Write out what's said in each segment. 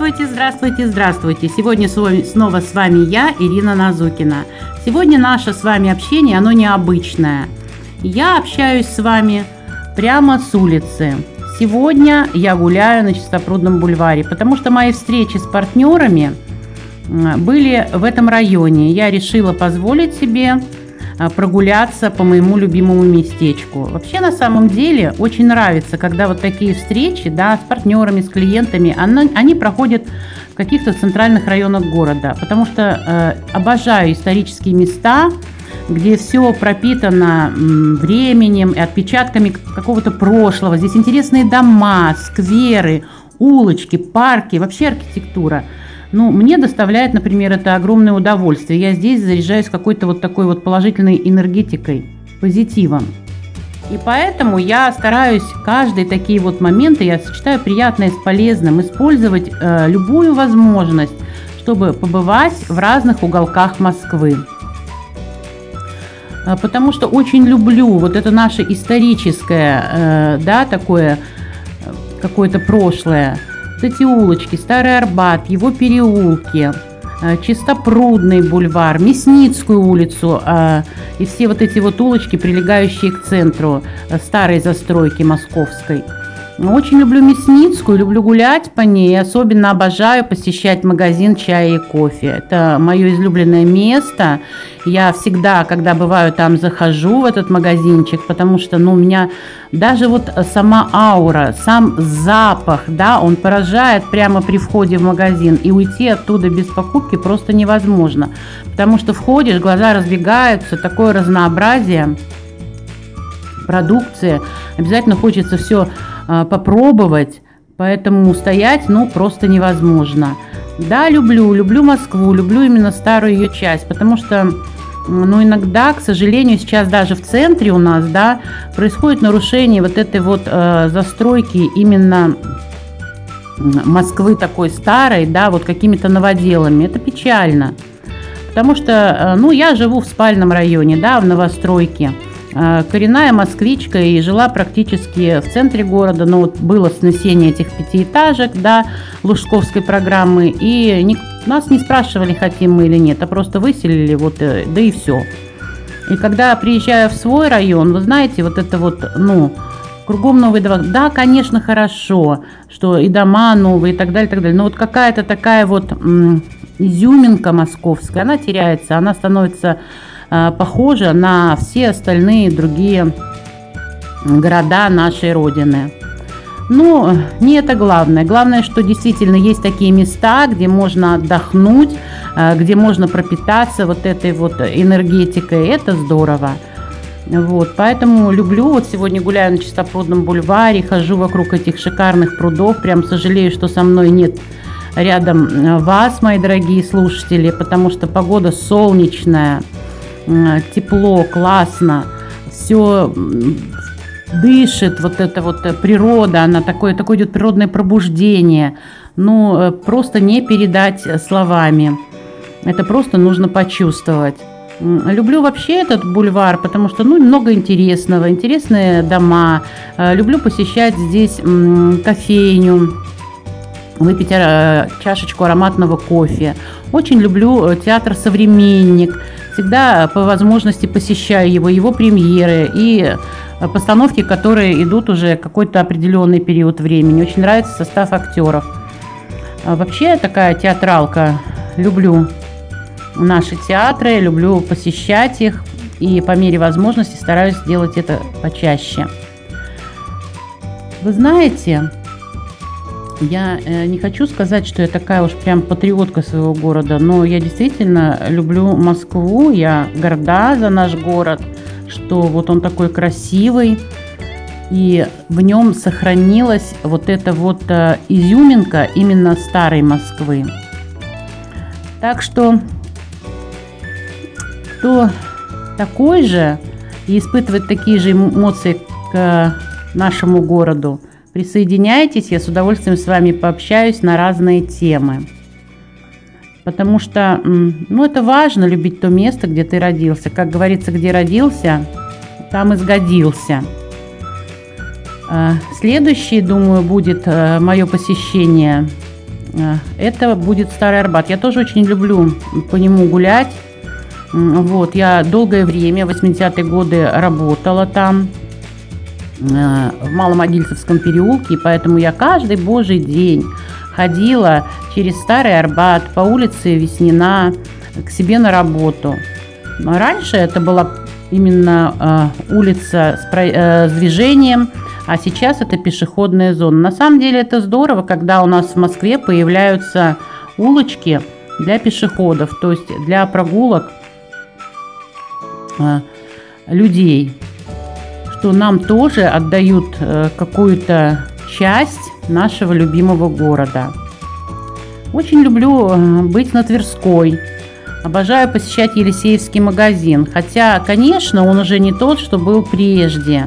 Здравствуйте, здравствуйте! Сегодня снова с вами я, Ирина Назукина. Сегодня наше с вами общение, оно необычное. Я общаюсь с вами прямо с улицы. Сегодня я гуляю на Чистопрудном бульваре, потому что мои встречи с партнерами были в этом районе. Я решила позволить себе прогуляться по моему любимому местечку. Вообще, на самом деле, очень нравится, когда вот такие встречи, да, с партнерами, с клиентами, они, они проходят в каких-то центральных районах города, потому что э, обожаю исторические места, где все пропитано временем и отпечатками какого-то прошлого. Здесь интересные дома, скверы, улочки, парки, вообще архитектура – ну, мне доставляет, например, это огромное удовольствие. Я здесь заряжаюсь какой-то вот такой вот положительной энергетикой, позитивом. И поэтому я стараюсь каждые такие вот моменты, я сочетаю приятное с полезным, использовать э, любую возможность, чтобы побывать в разных уголках Москвы. Э, потому что очень люблю вот это наше историческое, э, да, такое э, какое-то прошлое эти улочки, Старый Арбат, его переулки, э, Чистопрудный бульвар, Мясницкую улицу э, и все вот эти вот улочки, прилегающие к центру э, старой застройки московской – очень люблю Мясницкую, люблю гулять по ней, особенно обожаю посещать магазин чая и кофе. Это мое излюбленное место. Я всегда, когда бываю там, захожу в этот магазинчик, потому что, ну, у меня даже вот сама аура, сам запах, да, он поражает прямо при входе в магазин, и уйти оттуда без покупки просто невозможно, потому что входишь, глаза разбегаются, такое разнообразие продукции, обязательно хочется все попробовать, поэтому стоять, ну, просто невозможно. Да, люблю, люблю Москву, люблю именно старую ее часть, потому что, ну, иногда, к сожалению, сейчас даже в центре у нас, да, происходит нарушение вот этой вот э, застройки именно Москвы такой старой, да, вот какими-то новоделами. Это печально. Потому что, э, ну, я живу в спальном районе, да, в новостройке. Э, коренная москвичка и жила практически в центре города, но вот было снесение этих пятиэтажек, да, Лужковской программы, и не, нас не спрашивали, хотим мы или нет, а просто выселили, вот, э, да и все. И когда приезжаю в свой район, вы знаете, вот это вот, ну, кругом новые дома. Да, конечно, хорошо, что и дома новые и так далее, и так далее. Но вот какая-то такая вот изюминка московская, она теряется, она становится похожа на все остальные другие города нашей Родины. Но не это главное. Главное, что действительно есть такие места, где можно отдохнуть, э, где можно пропитаться вот этой вот энергетикой. Это здорово. Вот, поэтому люблю, вот сегодня гуляю на Чистопрудном бульваре, хожу вокруг этих шикарных прудов, прям сожалею, что со мной нет рядом э, вас, мои дорогие слушатели, потому что погода солнечная, тепло, классно, все дышит, вот эта вот э, природа, она такое, такое идет природное пробуждение. Ну, э, просто не передать словами. Это просто нужно почувствовать. Люблю вообще этот бульвар, потому что ну, много интересного, интересные дома. Э, люблю посещать здесь кофейню, выпить чашечку ароматного кофе. Очень люблю театр «Современник» всегда по возможности посещаю его, его премьеры и э, постановки, которые идут уже какой-то определенный период времени. Очень нравится состав актеров. А вообще такая театралка. Люблю наши театры, люблю посещать их и по мере возможности стараюсь сделать это почаще. Вы знаете, я э, не хочу сказать, что я такая уж прям патриотка своего города, но я действительно люблю Москву, я горда за наш город, что вот он такой красивый, и в нем сохранилась вот эта вот э, изюминка именно старой Москвы. Так что кто такой же и испытывает такие же эмоции к нашему городу – Присоединяйтесь, я с удовольствием с вами пообщаюсь на разные темы. Потому что, ну, это важно, любить то место, где ты родился. Как говорится, где родился, там и сгодился. А, следующее, думаю, будет э, мое посещение Э, это будет Старый Арбат. Я тоже очень люблю по нему гулять. Вот, я долгое время, 80-е годы, работала там, э, в Маломогильцевском переулке, и поэтому я каждый божий день ходила через Старый Арбат по улице Веснина к себе на работу. Раньше это была именно э, улица с, э, с движением, а сейчас это пешеходная зона. На самом деле это здорово, когда у нас в Москве появляются улочки для пешеходов, то есть для прогулок э, людей, что нам тоже отдают э, какую-то часть нашего любимого города. Очень люблю э, быть на Тверской. Обожаю посещать Елисеевский магазин. Хотя, конечно, он уже не тот, что был прежде.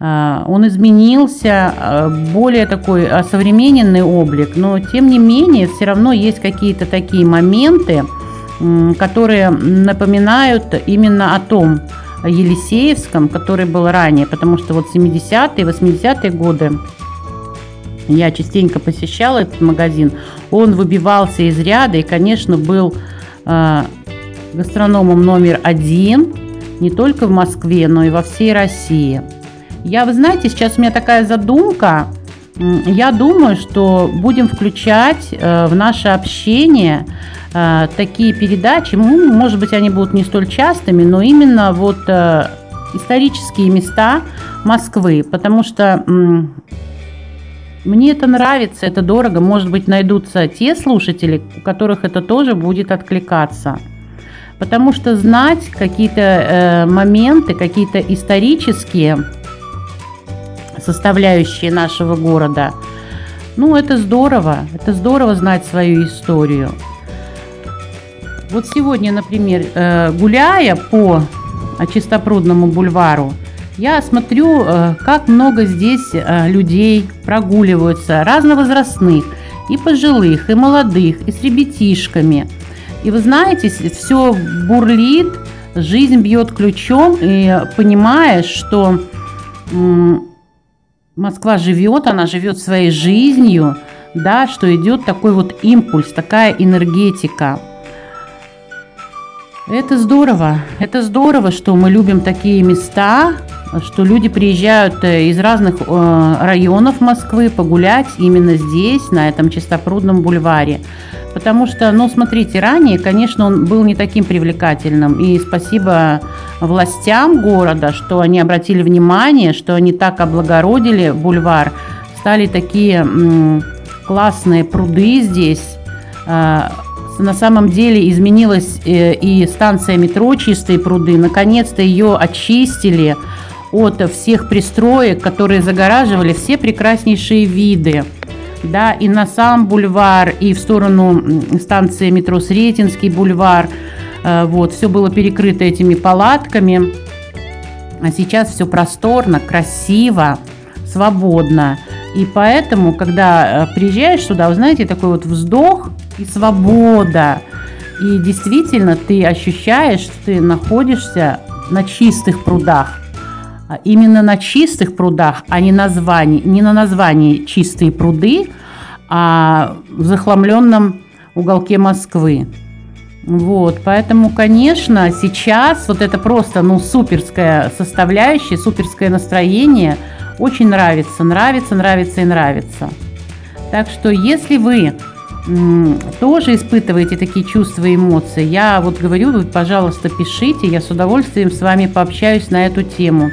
А, он изменился, более такой современный облик, но тем не менее все равно есть какие-то такие моменты, которые напоминают именно о том Елисеевском, который был ранее, потому что вот 70-е, 80-е годы я частенько посещала этот магазин, он выбивался из ряда и, конечно, был э, гастрономом номер один не только в Москве, но и во всей России. Я, вы знаете, сейчас у меня такая задумка. Я думаю, что будем включать э, в наше общение э, такие передачи. Может быть, они будут не столь частыми, но именно вот э, исторические места Москвы, потому что мне это нравится, это дорого. Может быть, найдутся те слушатели, у которых это тоже будет откликаться. Потому что знать какие-то э, моменты, какие-то исторические составляющие нашего города. Ну, это здорово. Это здорово знать свою историю. Вот сегодня, например, э, гуляя по Чистопрудному бульвару, я смотрю, э, как много здесь э, людей прогуливаются, разновозрастных, и пожилых, и молодых, и с ребятишками. И вы знаете, все бурлит, жизнь бьет ключом, и понимаешь, что Москва живет, она живет своей жизнью, да, что идет такой вот импульс, такая энергетика. Это здорово, это здорово, что мы любим такие места, что люди приезжают э, из разных э, районов Москвы погулять именно здесь, на этом чистопрудном бульваре. Потому что, ну, смотрите, ранее, конечно, он был не таким привлекательным. И спасибо властям города, что они обратили внимание, что они так облагородили бульвар. Стали такие классные пруды здесь. На самом деле изменилась э, и станция метро «Чистые пруды». Наконец-то ее очистили от всех пристроек, которые загораживали все прекраснейшие виды да, и на сам бульвар, и в сторону станции метро Сретенский бульвар. Э, вот, все было перекрыто этими палатками. А сейчас все просторно, красиво, свободно. И поэтому, когда э, приезжаешь сюда, вы знаете, такой вот вздох и свобода. И действительно ты ощущаешь, что ты находишься на чистых прудах. А именно на чистых прудах, а не, названии, не на названии «чистые пруды», а в захламленном уголке Москвы. Вот, поэтому, конечно, сейчас вот это просто, ну, суперская составляющая, суперское настроение очень нравится, нравится, нравится и нравится. Так что, если вы тоже испытываете такие чувства и эмоции, я вот говорю, вы, пожалуйста, пишите, я с удовольствием с вами пообщаюсь на эту тему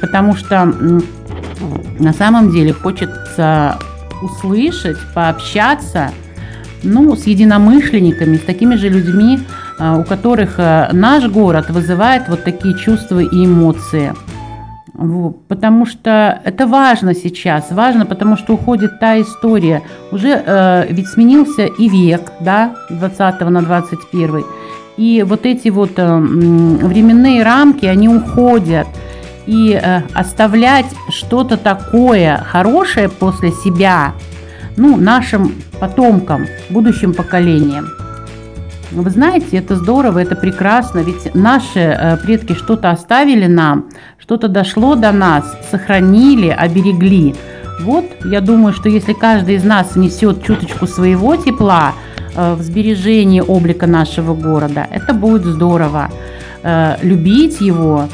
потому что на самом деле хочется услышать, пообщаться ну, с единомышленниками, с такими же людьми, а, у которых а, наш город вызывает вот такие чувства и эмоции. Вот, потому что это важно сейчас, важно, потому что уходит та история. Уже э, ведь сменился и век, да, 20 на 21. И вот эти вот э, временные рамки, они уходят и э, оставлять что-то такое хорошее после себя, ну, нашим потомкам, будущим поколениям. Вы знаете, это здорово, это прекрасно, ведь наши э, предки что-то оставили нам, что-то дошло до нас, сохранили, оберегли. Вот, я думаю, что если каждый из нас несет чуточку своего тепла э, в сбережении облика нашего города, это будет здорово. Э, любить его,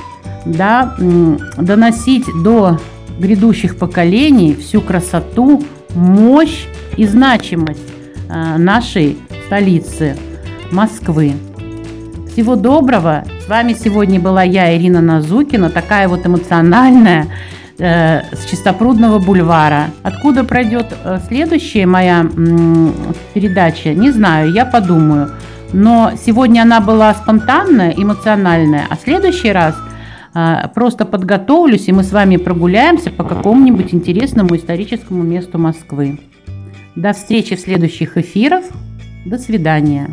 да, доносить до грядущих поколений всю красоту, мощь и значимость э, нашей столицы Москвы. Всего доброго! С вами сегодня была я, Ирина Назукина, такая вот эмоциональная, э, с Чистопрудного бульвара. Откуда пройдет э, следующая моя передача, не знаю, я подумаю. Но сегодня она была спонтанная, эмоциональная, а в следующий раз – а, просто подготовлюсь, и мы с вами прогуляемся по какому-нибудь интересному историческому месту Москвы. До встречи в следующих эфирах. До свидания.